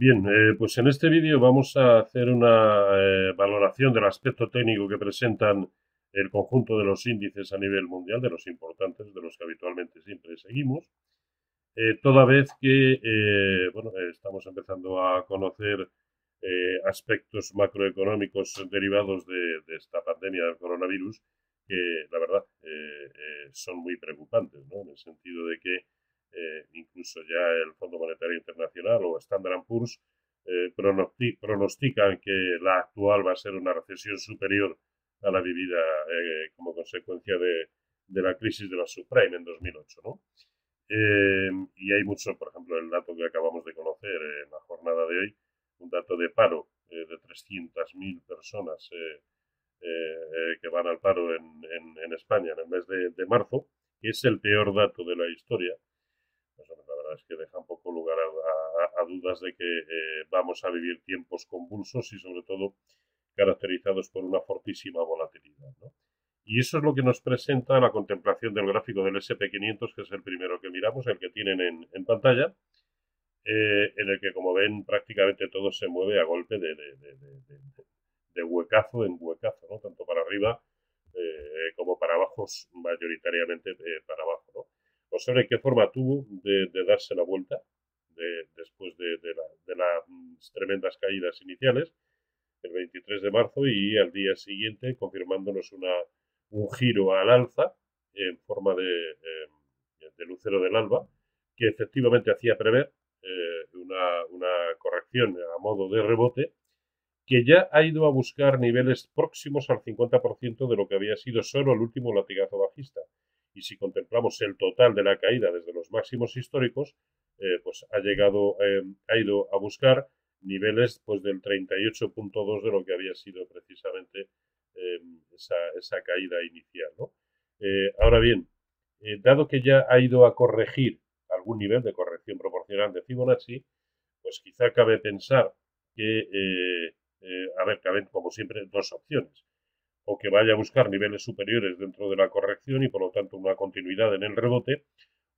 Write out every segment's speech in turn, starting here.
Bien, eh, pues en este vídeo vamos a hacer una eh, valoración del aspecto técnico que presentan el conjunto de los índices a nivel mundial, de los importantes, de los que habitualmente siempre seguimos, eh, toda vez que bueno, estamos empezando a conocer aspectos macroeconómicos derivados de, de, esta pandemia del coronavirus que, la verdad, son muy preocupantes, ¿no? en el sentido de que eh, incluso ya el Fondo Monetario Internacional o Standard Poor's eh, pronostican que la actual va a ser una recesión superior a la vivida eh, como consecuencia de, la crisis de la subprime en 2008. ¿no? y hay mucho, por ejemplo, el dato que acabamos de conocer en la jornada de hoy, un dato de paro de 300.000 personas que van al paro en, España en el mes de marzo, que es el peor dato de la historia es que deja un poco lugar a, dudas de que eh, vamos a vivir tiempos convulsos y sobre todo caracterizados por una fortísima volatilidad. Y eso es lo que nos presenta la contemplación del gráfico del SP500, que es el primero que miramos, el que tienen en, pantalla, eh, en el que, como ven, prácticamente todo se mueve a golpe de, de, huecazo en huecazo, ¿no? tanto para arriba eh, como para abajo, mayoritariamente para abajo. ¿no? Sobre qué forma tuvo de, darse la vuelta después de, las tremendas caídas iniciales, el 23 de marzo, y al día siguiente confirmándonos una, un giro al alza en forma de, em, lucero del alba, que efectivamente hacía prever eh, una, una corrección a modo de rebote, que ya ha ido a buscar niveles próximos al 50% de lo que había sido solo el último latigazo bajista y si contemplamos el total de la caída desde los máximos históricos, eh, pues ha llegado, eh, ha ido a buscar niveles pues del 38.2 de lo que había sido precisamente eh, esa, caída inicial. ahora bien, dado que ya ha ido a corregir algún nivel de corrección proporcional de Fibonacci, pues quizá cabe pensar que, a ver, caben como siempre dos opciones que vaya a buscar niveles superiores dentro de la corrección y por lo tanto una continuidad en el rebote,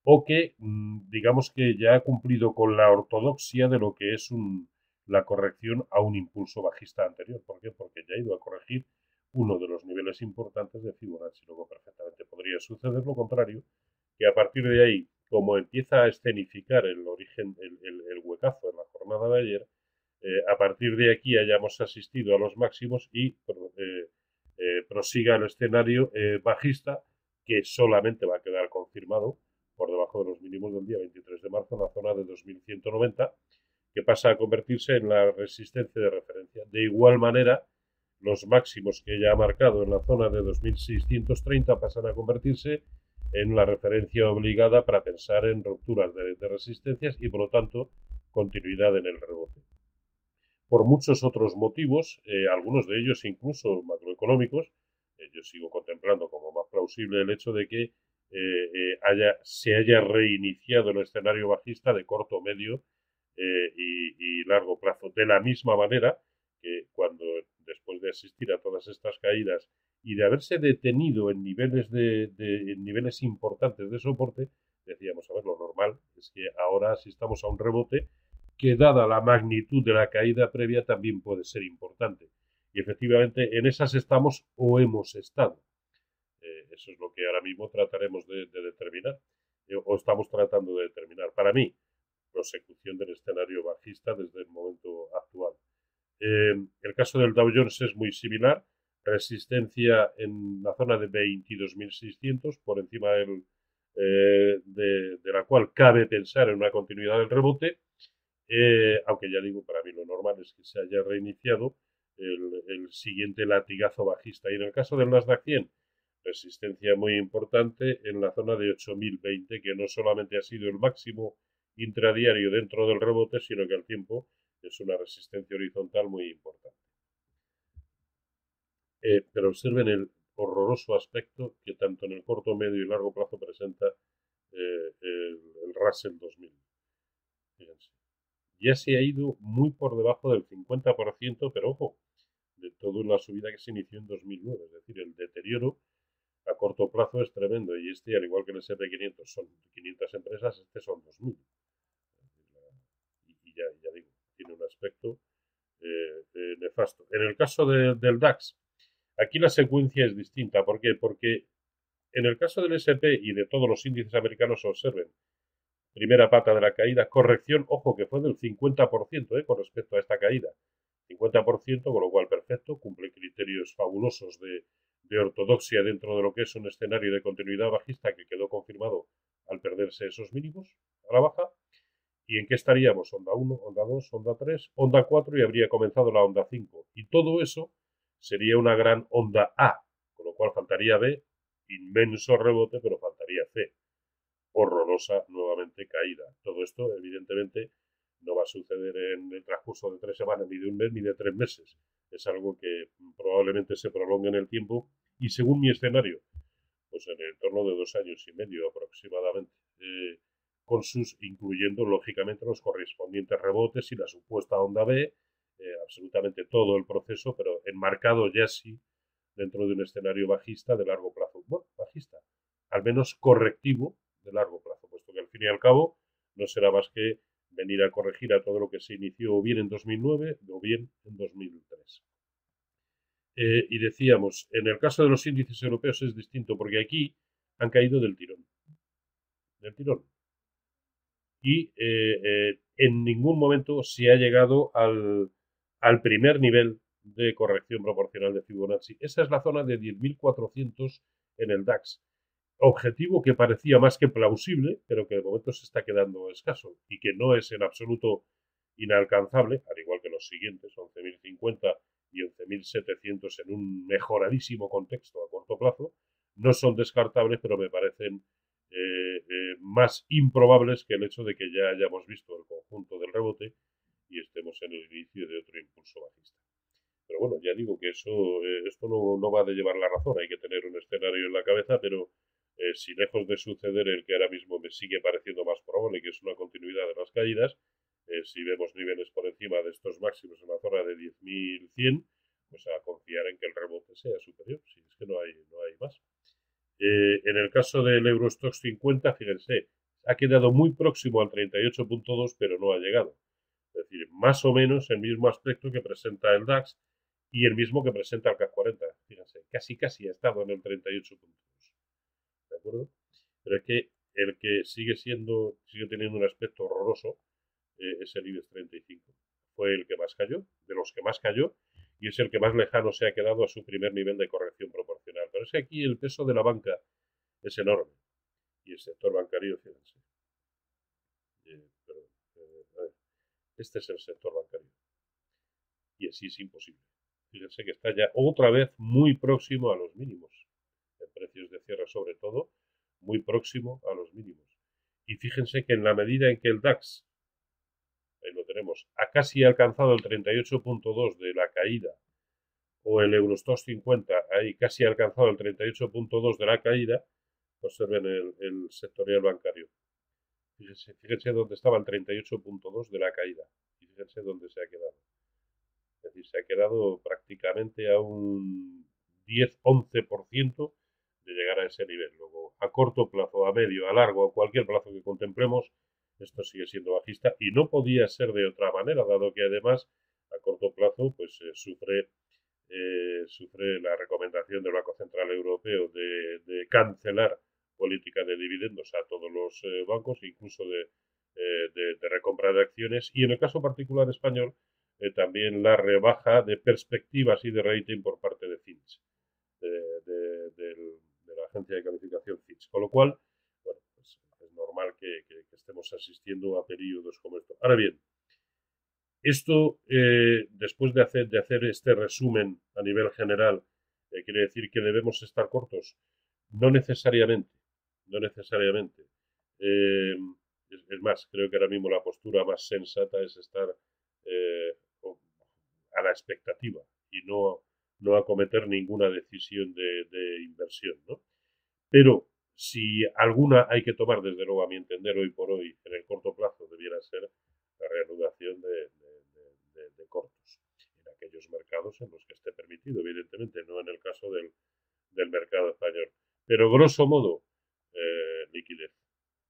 o que mm, digamos que ya ha cumplido con la ortodoxia de lo que es la corrección a un impulso bajista anterior. ¿Por qué? Porque ya ha ido a corregir uno de los niveles importantes de Fibonacci. Luego perfectamente podría suceder lo contrario, que a partir de ahí, como empieza a escenificar el origen, el, huecazo en la jornada de ayer, eh, a partir de aquí hayamos asistido a los máximos y eh, prosiga el escenario eh, bajista que solamente va a quedar confirmado por debajo de los mínimos del día 23 de marzo en la zona de 2190 que pasa a convertirse en la resistencia de referencia. De igual manera, los máximos que ya ha marcado en la zona de 2630 pasan a convertirse en la referencia obligada para pensar en rupturas de resistencias y por lo tanto continuidad en el rebote por muchos otros motivos, eh, algunos de ellos incluso macroeconómicos. Eh, yo sigo contemplando como más plausible el hecho de que eh, haya, se haya reiniciado el escenario bajista de corto, medio y, largo plazo. De la misma manera que cuando después de asistir a todas estas caídas y de haberse detenido en niveles, de, en niveles importantes de soporte, decíamos, a ver, lo normal es que ahora asistamos a un rebote que dada la magnitud de la caída previa también puede ser importante. Y efectivamente en esas estamos o hemos estado. Eh, eso es lo que ahora mismo trataremos de, determinar, eh, o estamos tratando de determinar. Para mí, prosecución del escenario bajista desde el momento actual. Eh, el caso del Dow Jones es muy similar, resistencia en la zona de 22.600, por encima de la cual cabe pensar en una continuidad del rebote, eh, aunque ya digo, para mí lo normal es que se haya reiniciado el, siguiente latigazo bajista. Y en el caso del Nasdaq 100, resistencia muy importante en la zona de 8020, que no solamente ha sido el máximo intradiario dentro del rebote, sino que al tiempo es una resistencia horizontal muy importante. Eh, pero observen el horroroso aspecto que tanto en el corto, medio y largo plazo presenta eh, el, el Russell 2000. Fíjense ya se ha ido muy por debajo del 50%, pero ojo, de toda la subida que se inició en 2009. Es decir, el deterioro a corto plazo es tremendo. Y este, al igual que el SP500 son 500 empresas, este son 2.000. Y, ya, digo, tiene aspecto eh, nefasto. En el caso del DAX, aquí la secuencia es distinta. ¿Por qué? Porque en el caso del SP y de todos los índices americanos observen, primera pata de la caída, corrección, ojo, que fue del 50% eh, con respecto a esta caída. 50%, con lo cual perfecto, cumple criterios fabulosos de, de ortodoxia dentro de lo que es un escenario de continuidad bajista que quedó confirmado al perderse esos mínimos a la baja. ¿Y en qué estaríamos? Onda 1, onda 2, onda 3, onda 4 y habría comenzado la onda 5. Y todo eso sería una gran onda A, con lo cual faltaría B, inmenso rebote, pero faltaría C. Horrorosa nuevamente caída. Todo esto, evidentemente, no va a suceder en el transcurso de tres semanas, ni de un mes, ni de tres meses. Es algo que probablemente se prolongue en el tiempo y según mi escenario, pues en el torno de dos años y medio aproximadamente. Eh, con sus, incluyendo lógicamente los correspondientes rebotes y la supuesta onda B, eh, absolutamente todo el proceso, pero enmarcado ya sí dentro de un escenario bajista de largo plazo. Bueno, bajista, al menos correctivo largo plazo, puesto que al fin y al cabo no será más que venir a corregir a todo lo que se inició bien en 2009 o bien en 2003. Eh, y decíamos, en el caso de los índices europeos es distinto porque aquí han caído del tirón. Del tirón y eh, eh, en ningún momento se ha llegado al, al, primer nivel de corrección proporcional de Fibonacci. Esa es la zona de 10.400 en el DAX. Objetivo que parecía más que plausible, pero que de momento se está quedando escaso y que no es en absoluto inalcanzable, al igual que los siguientes, 11.050 y 11.700 en un mejoradísimo contexto a corto plazo, no son descartables, pero me parecen eh, eh, más improbables que el hecho de que ya hayamos visto el conjunto del rebote y estemos en el inicio de otro impulso bajista. Pero bueno, ya digo que eso, eh, esto no, no, va de llevar la razón, hay que tener un escenario en la cabeza, pero si lejos de suceder el que ahora mismo me sigue pareciendo más probable, que es una continuidad de las caídas, si vemos niveles por encima de estos máximos en la zona de 10.100, pues a confiar en que el rebote sea superior, si es que no hay, no hay más. Eh, en el caso del Eurostox 50, fíjense, ha quedado muy próximo al 38.2, pero no ha llegado. Es decir, más o menos el mismo aspecto que presenta el DAX y el mismo que presenta el CAC 40. Fíjense, casi casi ha estado en el 38.2. ¿De acuerdo? Pero es que el que sigue siendo, sigue teniendo un aspecto horroroso eh, es el IBEX 35. Fue el que más cayó, de los que más cayó, y es el que más lejano se ha quedado a su primer nivel de corrección proporcional. Pero es que aquí el peso de la banca es enorme. Y el sector bancario, fíjense. Eh, eh, este es el sector bancario. Y así es imposible. Fíjense que está ya otra vez muy próximo a los mínimos. Precios de cierre sobre todo, muy próximo a los mínimos. Y fíjense que en la medida en que el DAX ahí lo tenemos, ha casi alcanzado el 38.2 de la caída, o el Eurostox 50, ahí casi ha alcanzado el 38.2 de la caída, observen el, el sectorial bancario. Fíjense, fíjense dónde estaba el 38.2 de la caída, y fíjense dónde se ha quedado. Es decir, se ha quedado prácticamente a un 10-11% de llegar a ese nivel. Luego, a corto plazo, a medio, a largo, a cualquier plazo que contemplemos, esto sigue siendo bajista y no podía ser de otra manera, dado que además a corto plazo pues eh, sufre, eh, sufre la recomendación del Banco Central Europeo de, cancelar política de dividendos a todos los eh, bancos, incluso de, de, recompra de acciones y en el caso particular español también la rebaja de perspectivas y de rating por parte de de, la agencia de calificación Fitch. Con lo cual, normal que, estemos asistiendo a periodos como estos. Ahora bien, esto, eh, después de hacer, de hacer este resumen a nivel general, eh, quiere decir que debemos estar cortos. No necesariamente, no necesariamente. Eh, es, más, creo que ahora mismo la postura más sensata es estar a la expectativa y no, no acometer ninguna decisión de, de inversión. ¿no? Pero si alguna hay que tomar, desde luego, a mi entender, hoy por hoy, en el corto plazo, debiera ser la reanudación de, cortos en aquellos mercados en los que esté permitido, evidentemente, no en el caso del, mercado español. Pero, grosso modo, eh, liquidez.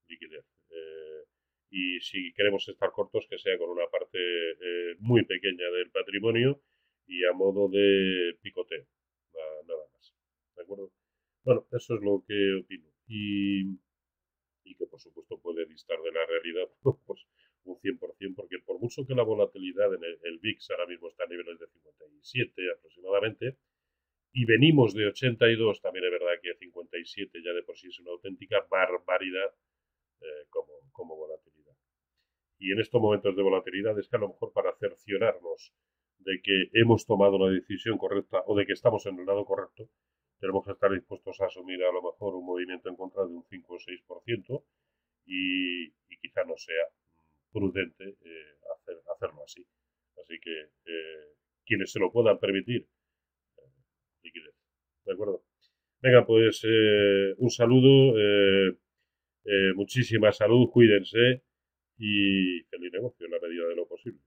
liquidez. Eh, y si queremos estar cortos, que sea con una parte eh, muy pequeña del patrimonio y a modo de picoteo, nada más. ¿De acuerdo? Bueno, eso es lo que opino. Y, y que por supuesto puede distar de la realidad pues, un 100%, porque por mucho que la volatilidad en el, el VIX ahora mismo está a niveles de 57 aproximadamente, y venimos de 82, también es verdad que 57 ya de por sí es una auténtica barbaridad eh, como, como volatilidad. Y en estos momentos de volatilidad es que a lo mejor para cerciorarnos de que hemos tomado la decisión correcta o de que estamos en el lado correcto, tenemos que estar dispuestos a asumir a lo mejor un movimiento en contra de un 5 o 6% y, y quizá no sea prudente eh, hacer, hacerlo así. Así que eh, quienes se lo puedan permitir, liquidez. ¿De acuerdo? Venga, pues eh, un saludo, eh, eh, muchísima salud, cuídense y feliz negocio en la medida de lo posible.